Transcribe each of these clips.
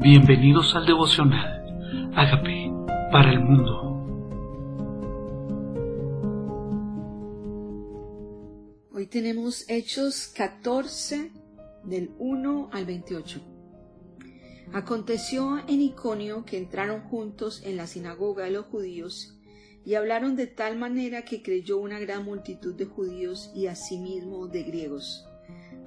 Bienvenidos al devocional. Hágame para el mundo. Hoy tenemos Hechos 14 del 1 al 28. Aconteció en Iconio que entraron juntos en la sinagoga de los judíos y hablaron de tal manera que creyó una gran multitud de judíos y asimismo de griegos.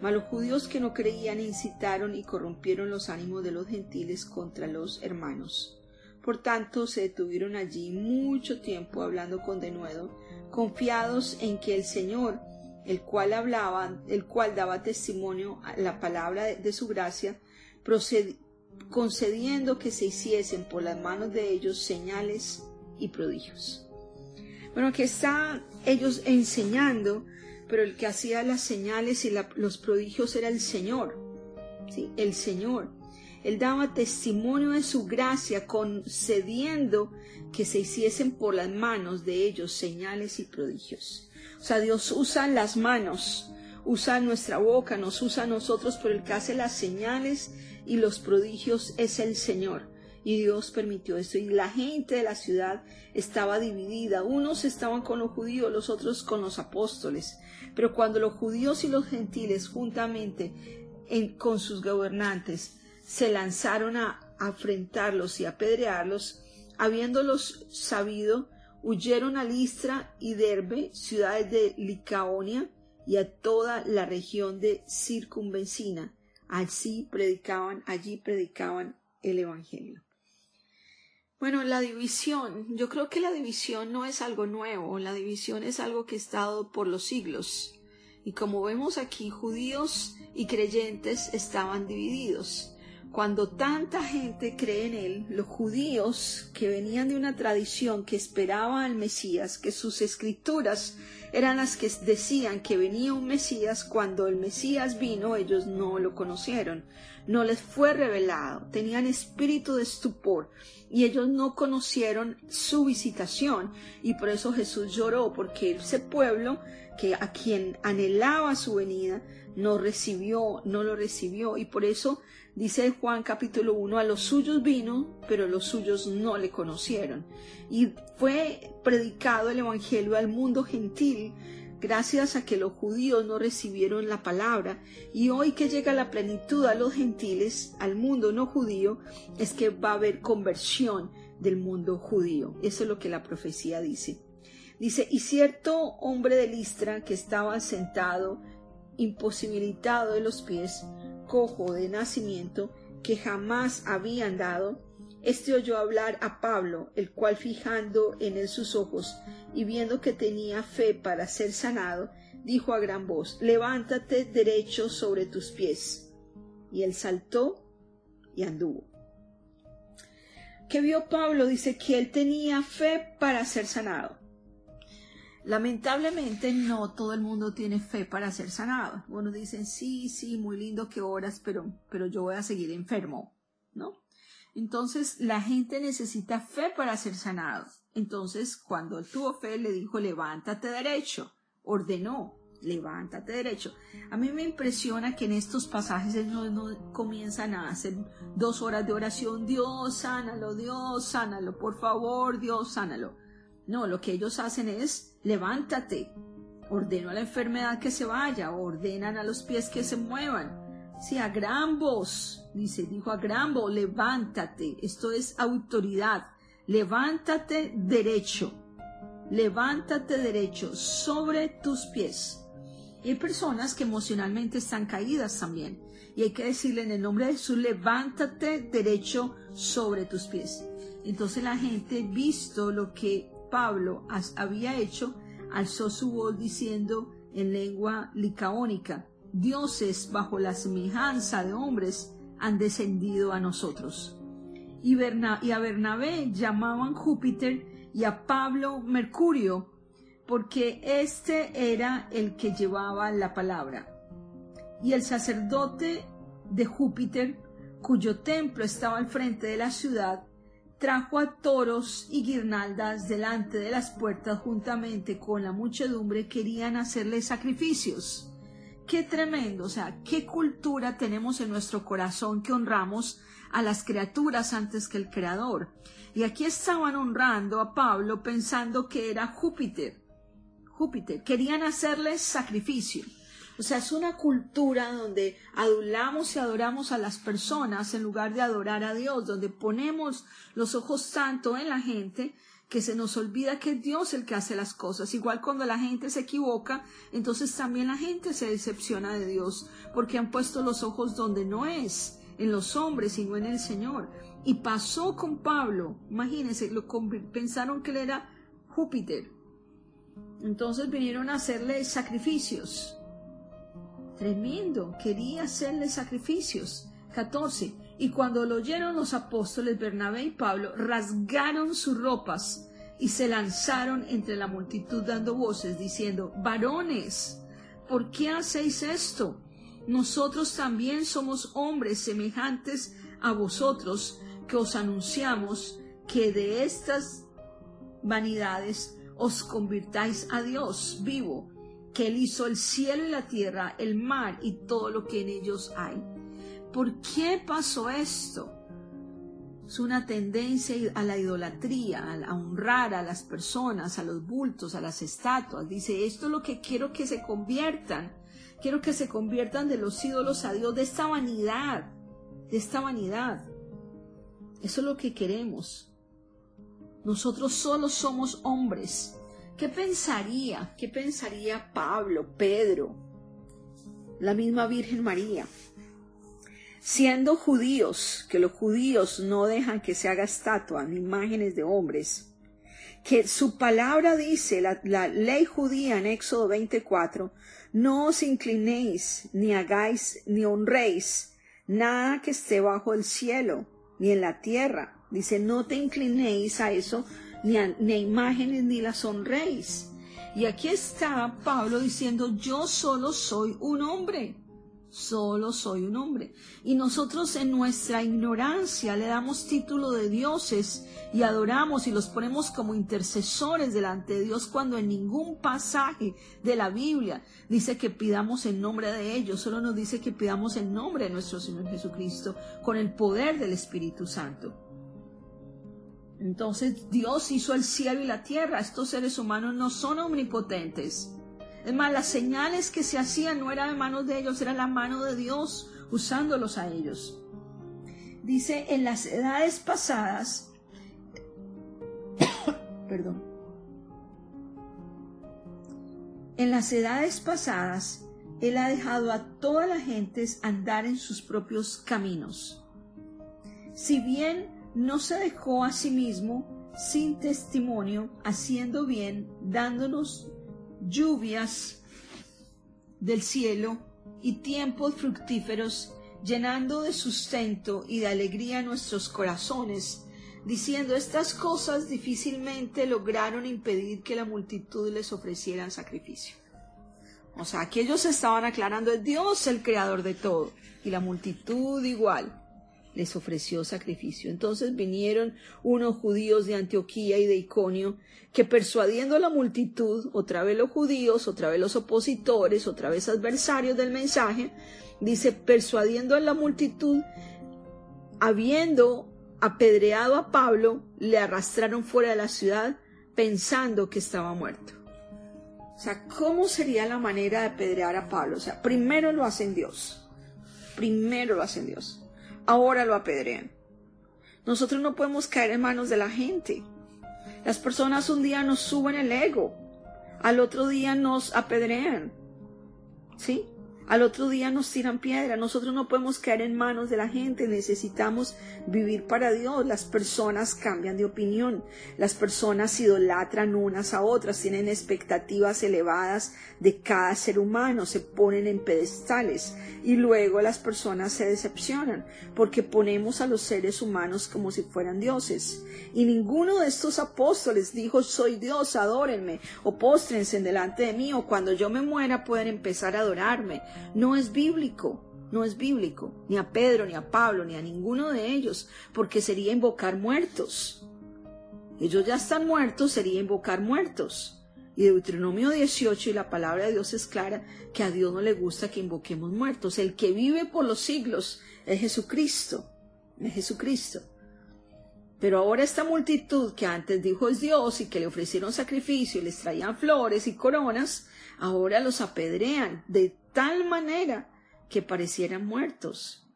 Mas los judíos que no creían incitaron y corrompieron los ánimos de los gentiles contra los hermanos. Por tanto, se detuvieron allí mucho tiempo hablando con denuedo, confiados en que el Señor, el cual hablaba, el cual daba testimonio a la palabra de, su gracia, concediendo que se hiciesen por las manos de ellos señales y prodigios. Bueno, que está ellos enseñando pero el que hacía las señales y los prodigios era el Señor, ¿sí? el Señor. Él daba testimonio de su gracia, concediendo que se hiciesen por las manos de ellos señales y prodigios. O sea, Dios usa las manos, usa nuestra boca, nos usa a nosotros, pero el que hace las señales y los prodigios es el Señor y Dios permitió esto. Y la gente de la ciudad estaba dividida. Unos estaban con los judíos, los otros con los apóstoles. Pero cuando los judíos y los gentiles juntamente con sus gobernantes se lanzaron a afrentarlos y apedrearlos, habiéndolos sabido, huyeron a Listra y Derbe, ciudades de Licaonia, y a toda la región de circunvencina. Así predicaban, allí predicaban el Evangelio. Bueno, la división, yo creo que la división no es algo nuevo, la división es algo que ha estado por los siglos. Y como vemos aquí, judíos y creyentes estaban divididos. Cuando tanta gente cree en él, los judíos que venían de una tradición que esperaba al Mesías, que sus escrituras eran las que decían que venía un Mesías, cuando el Mesías vino ellos no lo conocieron, no les fue revelado, tenían espíritu de estupor y ellos no conocieron su visitación y por eso Jesús lloró porque ese pueblo que a quien anhelaba su venida no recibió, no lo recibió y por eso dice Juan capítulo 1 a los suyos vino, pero los suyos no le conocieron y fue predicado el evangelio al mundo gentil gracias a que los judíos no recibieron la palabra, y hoy que llega la plenitud a los gentiles, al mundo no judío, es que va a haber conversión del mundo judío. Eso es lo que la profecía dice. Dice, y cierto hombre de Listra que estaba sentado, imposibilitado de los pies, cojo de nacimiento, que jamás había andado, este oyó hablar a Pablo, el cual fijando en él sus ojos y viendo que tenía fe para ser sanado, dijo a gran voz, levántate derecho sobre tus pies. Y él saltó y anduvo. ¿Qué vio Pablo? Dice que él tenía fe para ser sanado. Lamentablemente no todo el mundo tiene fe para ser sanado. Bueno, dicen, sí, sí, muy lindo que oras, pero, pero yo voy a seguir enfermo, ¿no? Entonces la gente necesita fe para ser sanado. Entonces cuando él tuvo fe le dijo levántate derecho, ordenó, levántate derecho. A mí me impresiona que en estos pasajes no, no, comienzan a hacer dos horas de oración, Dios sánalo, Dios sánalo, por favor, Dios sánalo. No, lo que ellos hacen es levántate, ordeno a la enfermedad que se vaya, ordenan a los pies que se muevan Sí, a gran voz, dice, dijo a gran voz, levántate. Esto es autoridad. Levántate derecho. Levántate derecho sobre tus pies. Y hay personas que emocionalmente están caídas también. Y hay que decirle en el nombre de Jesús, levántate derecho sobre tus pies. Entonces la gente, visto lo que Pablo había hecho, alzó su voz diciendo en lengua licaónica, dioses bajo la semejanza de hombres han descendido a nosotros. Y, a Bernabé llamaban Júpiter y a Pablo Mercurio, porque este era el que llevaba la palabra. Y el sacerdote de Júpiter, cuyo templo estaba al frente de la ciudad, trajo a toros y guirnaldas delante de las puertas juntamente con la muchedumbre querían hacerle sacrificios qué tremendo, o sea, qué cultura tenemos en nuestro corazón que honramos a las criaturas antes que el Creador. Y aquí estaban honrando a Pablo pensando que era Júpiter. Júpiter. Querían hacerle sacrificio. O sea, es una cultura donde adulamos y adoramos a las personas en lugar de adorar a Dios, donde ponemos los ojos tanto en la gente que se nos olvida que es Dios el que hace las cosas. Igual cuando la gente se equivoca, entonces también la gente se decepciona de Dios, porque han puesto los ojos donde no es, en los hombres, sino en el Señor. Y pasó con Pablo, imagínense, lo, pensaron que él era Júpiter. Entonces vinieron a hacerle sacrificios. Tremendo, quería hacerle sacrificios. 14. Y cuando lo oyeron los apóstoles Bernabé y Pablo, rasgaron sus ropas y se lanzaron entre la multitud dando voces, diciendo, varones, ¿por qué hacéis esto? Nosotros también somos hombres semejantes a vosotros, que os anunciamos que de estas vanidades os convirtáis a Dios vivo, que Él hizo el cielo y la tierra, el mar y todo lo que en ellos hay. ¿Por qué pasó esto? Es una tendencia a la idolatría, a honrar a las personas, a los bultos, a las estatuas. Dice, esto es lo que quiero que se conviertan. Quiero que se conviertan de los ídolos a Dios, de esta vanidad, de esta vanidad. Eso es lo que queremos. Nosotros solo somos hombres. ¿Qué pensaría? ¿Qué pensaría Pablo, Pedro, la misma Virgen María? Siendo judíos, que los judíos no dejan que se haga estatua ni imágenes de hombres, que su palabra dice, la, ley judía en Éxodo 24, no os inclinéis, ni hagáis, ni honréis nada que esté bajo el cielo, ni en la tierra. Dice, no te inclinéis a eso, ni ni imágenes, ni las honréis. Y aquí está Pablo diciendo, yo solo soy un hombre solo soy un hombre. Y nosotros en nuestra ignorancia le damos título de dioses y adoramos y los ponemos como intercesores delante de Dios cuando en ningún pasaje de la Biblia dice que pidamos en nombre de ellos, solo nos dice que pidamos en nombre de nuestro Señor Jesucristo con el poder del Espíritu Santo. Entonces Dios hizo el cielo y la tierra. Estos seres humanos no son omnipotentes es más, las señales que se hacían no eran de manos de ellos, era la mano de Dios usándolos a ellos. Dice, en las edades pasadas, perdón, en las edades pasadas, Él ha dejado a todas las gentes andar en sus propios caminos. Si bien no se dejó a sí mismo sin testimonio, haciendo bien, dándonos lluvias del cielo y tiempos fructíferos, llenando de sustento y de alegría nuestros corazones, diciendo estas cosas difícilmente lograron impedir que la multitud les ofreciera sacrificio. O sea, que ellos estaban aclarando, es Dios el creador de todo, y la multitud igual les ofreció sacrificio. Entonces vinieron unos judíos de Antioquía y de Iconio, que persuadiendo a la multitud, otra vez los judíos, otra vez los opositores, otra vez adversarios del mensaje, dice, persuadiendo a la multitud, habiendo apedreado a Pablo, le arrastraron fuera de la ciudad pensando que estaba muerto. O sea, ¿cómo sería la manera de apedrear a Pablo? O sea, primero lo hacen Dios. Primero lo hacen Dios ahora lo apedrean. Nosotros no podemos caer en manos de la gente. Las personas un día nos suben el ego, al otro día nos apedrean. ¿Sí? Al otro día nos tiran piedra. Nosotros no podemos caer en manos de la gente. Necesitamos vivir para Dios. Las personas cambian de opinión. Las personas idolatran unas a otras. Tienen expectativas elevadas de cada ser humano. Se ponen en pedestales. Y luego las personas se decepcionan porque ponemos a los seres humanos como si fueran dioses. Y ninguno de estos apóstoles dijo soy Dios, adórenme o póstrense delante de mí o cuando yo me muera pueden empezar a adorarme. No es bíblico, no es bíblico, ni a Pedro, ni a Pablo, ni a ninguno de ellos, porque sería invocar muertos. Ellos ya están muertos, sería invocar muertos. Y Deuteronomio 18 y la palabra de Dios es clara que a Dios no le gusta que invoquemos muertos. El que vive por los siglos es Jesucristo, es Jesucristo. Pero ahora esta multitud que antes dijo es Dios y que le ofrecieron sacrificio y les traían flores y coronas, ahora los apedrean de tal manera que parecieran muertos.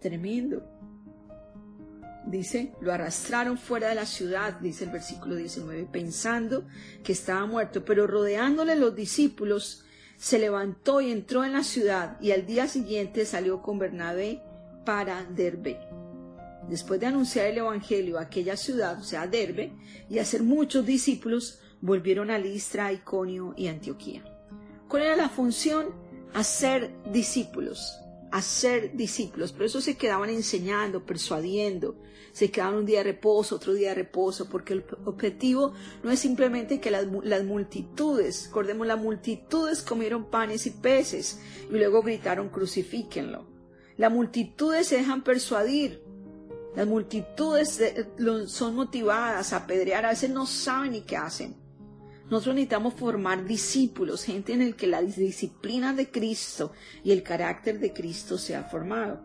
Tremendo. Dice, lo arrastraron fuera de la ciudad, dice el versículo 19, pensando que estaba muerto, pero rodeándole los discípulos, se levantó y entró en la ciudad y al día siguiente salió con Bernabé para Derbe. Después de anunciar el Evangelio a aquella ciudad, o sea, Derbe, y hacer muchos discípulos, volvieron a Listra, Iconio y Antioquía. ¿Cuál era la función? Hacer discípulos, hacer discípulos. Por eso se quedaban enseñando, persuadiendo, se quedaban un día de reposo, otro día de reposo, porque el objetivo no es simplemente que las, multitudes, recordemos, las multitudes comieron panes y peces y luego gritaron crucifíquenlo. Las multitudes se dejan persuadir, las multitudes son motivadas a apedrear, a veces no saben ni qué hacen. Nosotros necesitamos formar discípulos, gente en el que la disciplina de Cristo y el carácter de Cristo sea formado.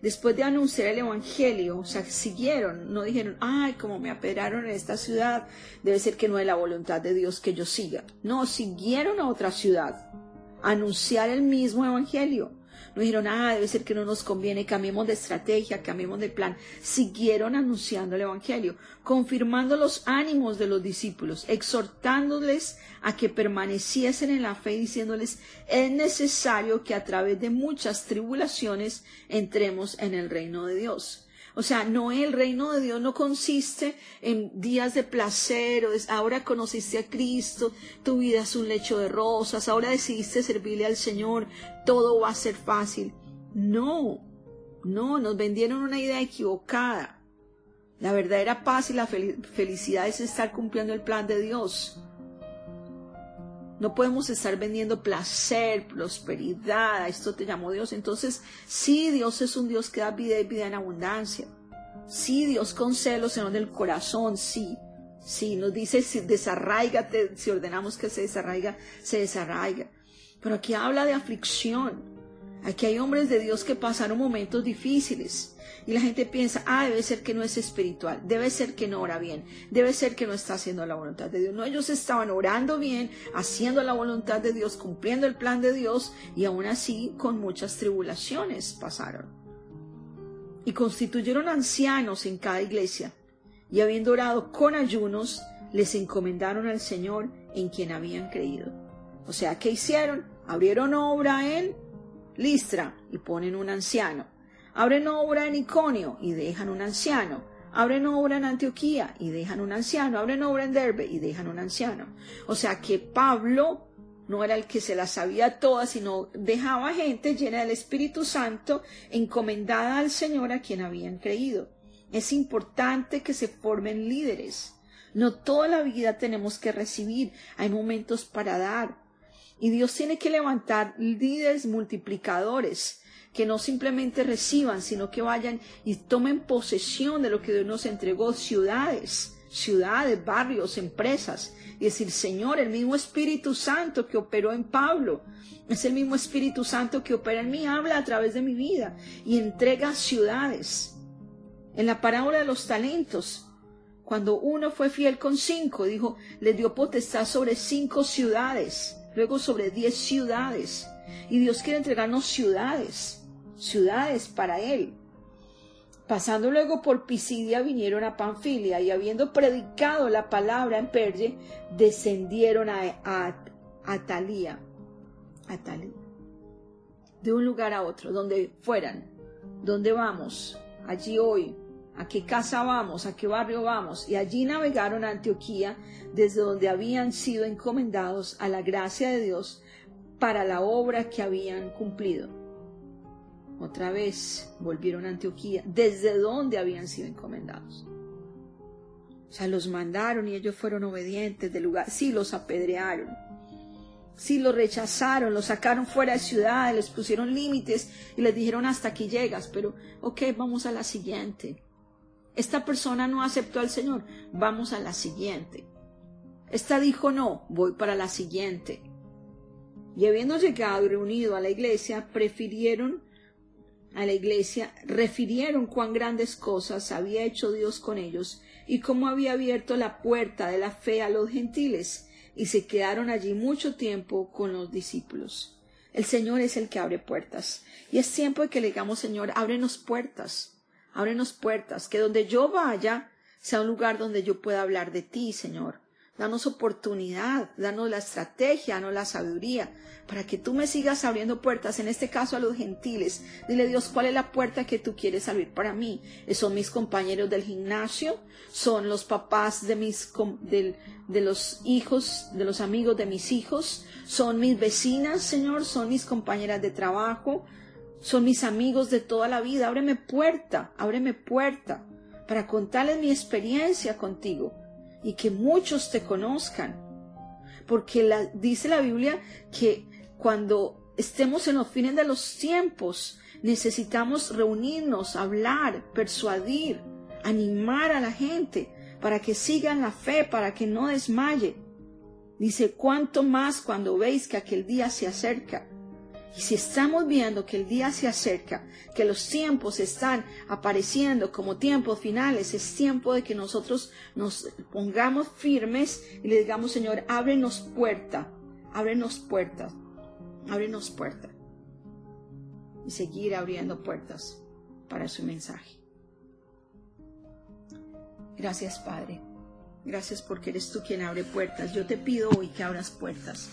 Después de anunciar el Evangelio, o sea, siguieron, no dijeron, ay, como me apedrearon en esta ciudad, debe ser que no es la voluntad de Dios que yo siga. No, siguieron a otra ciudad, anunciar el mismo Evangelio. No dijeron, ah, debe ser que no nos conviene, cambiemos de estrategia, cambiemos de plan. Siguieron anunciando el Evangelio, confirmando los ánimos de los discípulos, exhortándoles a que permaneciesen en la fe, diciéndoles, es necesario que a través de muchas tribulaciones entremos en el reino de Dios. O sea, no el reino de Dios no consiste en días de placer, o ahora conociste a Cristo, tu vida es un lecho de rosas, ahora decidiste servirle al Señor, todo va a ser fácil. No, no, nos vendieron una idea equivocada. La verdadera paz y la felicidad es estar cumpliendo el plan de Dios. No podemos estar vendiendo placer, prosperidad, esto te llamó Dios. Entonces, sí, Dios es un Dios que da vida y vida en abundancia. Sí, Dios con celos en el corazón, sí. Sí, nos dice, si desarraigate, si ordenamos que se desarraiga, se desarraiga. Pero aquí habla de aflicción. Aquí hay hombres de Dios que pasaron momentos difíciles. Y la gente piensa, ah, debe ser que no es espiritual, debe ser que no ora bien, debe ser que no está haciendo la voluntad de Dios. No, ellos estaban orando bien, haciendo la voluntad de Dios, cumpliendo el plan de Dios y aún así con muchas tribulaciones pasaron. Y constituyeron ancianos en cada iglesia y habiendo orado con ayunos, les encomendaron al Señor en quien habían creído. O sea, ¿qué hicieron? Abrieron obra en Listra y ponen un anciano Abren obra en Iconio y dejan un anciano. Abren obra en Antioquía y dejan un anciano. Abren obra en Derbe y dejan un anciano. O sea que Pablo no era el que se las sabía todas, sino dejaba gente llena del Espíritu Santo, encomendada al Señor a quien habían creído. Es importante que se formen líderes. No toda la vida tenemos que recibir, hay momentos para dar. Y Dios tiene que levantar líderes multiplicadores, que no simplemente reciban, sino que vayan y tomen posesión de lo que Dios nos entregó, ciudades, ciudades, barrios, empresas, y decir, Señor, el mismo Espíritu Santo que operó en Pablo, es el mismo Espíritu Santo que opera en mí, habla a través de mi vida y entrega ciudades. En la parábola de los talentos, cuando uno fue fiel con cinco, dijo, le dio potestad sobre cinco ciudades, luego sobre diez ciudades. Y Dios quiere entregarnos ciudades ciudades para él. Pasando luego por Pisidia vinieron a Panfilia y habiendo predicado la palabra en Perge, descendieron a, Atalía, de un lugar a otro, donde fueran, donde vamos, allí hoy, a qué casa vamos, a qué barrio vamos, y allí navegaron a Antioquía, desde donde habían sido encomendados a la gracia de Dios para la obra que habían cumplido. Otra vez volvieron a Antioquía, desde donde habían sido encomendados. O sea, los mandaron y ellos fueron obedientes del lugar. Sí, los apedrearon. Sí, los rechazaron, los sacaron fuera de ciudad, les pusieron límites y les dijeron hasta aquí llegas, pero ok, vamos a la siguiente. Esta persona no aceptó al Señor, vamos a la siguiente. Esta dijo no, voy para la siguiente. Y habiendo llegado y reunido a la iglesia, prefirieron a la iglesia, refirieron cuán grandes cosas había hecho Dios con ellos y cómo había abierto la puerta de la fe a los gentiles, y se quedaron allí mucho tiempo con los discípulos. El Señor es el que abre puertas, y es tiempo de que le digamos, Señor, ábrenos puertas, ábrenos puertas, que donde yo vaya sea un lugar donde yo pueda hablar de ti, Señor, Danos oportunidad, danos la estrategia, danos la sabiduría, para que tú me sigas abriendo puertas, en este caso a los gentiles. Dile Dios, ¿cuál es la puerta que tú quieres abrir para mí? ¿Son mis compañeros del gimnasio? ¿Son los papás de mis, de, de los hijos, de los amigos de mis hijos? ¿Son mis vecinas, Señor? ¿Son mis compañeras de trabajo? ¿Son mis amigos de toda la vida? Ábreme puerta, ábreme puerta, para contarles mi experiencia contigo y que muchos te conozcan. Porque dice la Biblia que cuando estemos en los fines de los tiempos, necesitamos reunirnos, hablar, persuadir, animar a la gente para que sigan la fe, para que no desmaye. Dice, cuánto más cuando veis que aquel día se acerca. Y si estamos viendo que el día se acerca, que los tiempos están apareciendo como tiempos finales, es tiempo de que nosotros nos pongamos firmes y le digamos, Señor, ábrenos puerta, ábrenos puertas, ábrenos puerta. Y seguir abriendo puertas para su mensaje. Gracias, Padre. Gracias porque eres tú quien abre puertas. Yo te pido hoy que abras puertas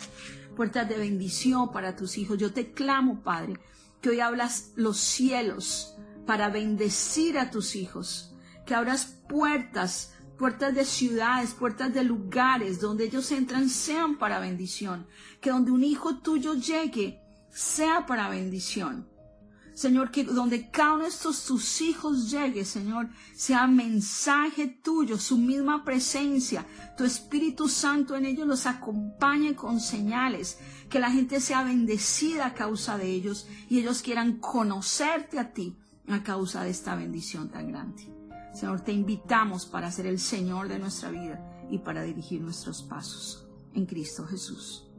puertas de bendición para tus hijos. Yo te clamo, Padre, que hoy hablas los cielos para bendecir a tus hijos, que abras puertas, puertas de ciudades, puertas de lugares donde ellos entran sean para bendición, que donde un hijo tuyo llegue sea para bendición. Señor, que donde cada uno de estos tus hijos llegue, Señor, sea mensaje tuyo, su misma presencia, tu Espíritu Santo en ellos los acompañe con señales, que la gente sea bendecida a causa de ellos y ellos quieran conocerte a ti a causa de esta bendición tan grande. Señor, te invitamos para ser el Señor de nuestra vida y para dirigir nuestros pasos en Cristo Jesús.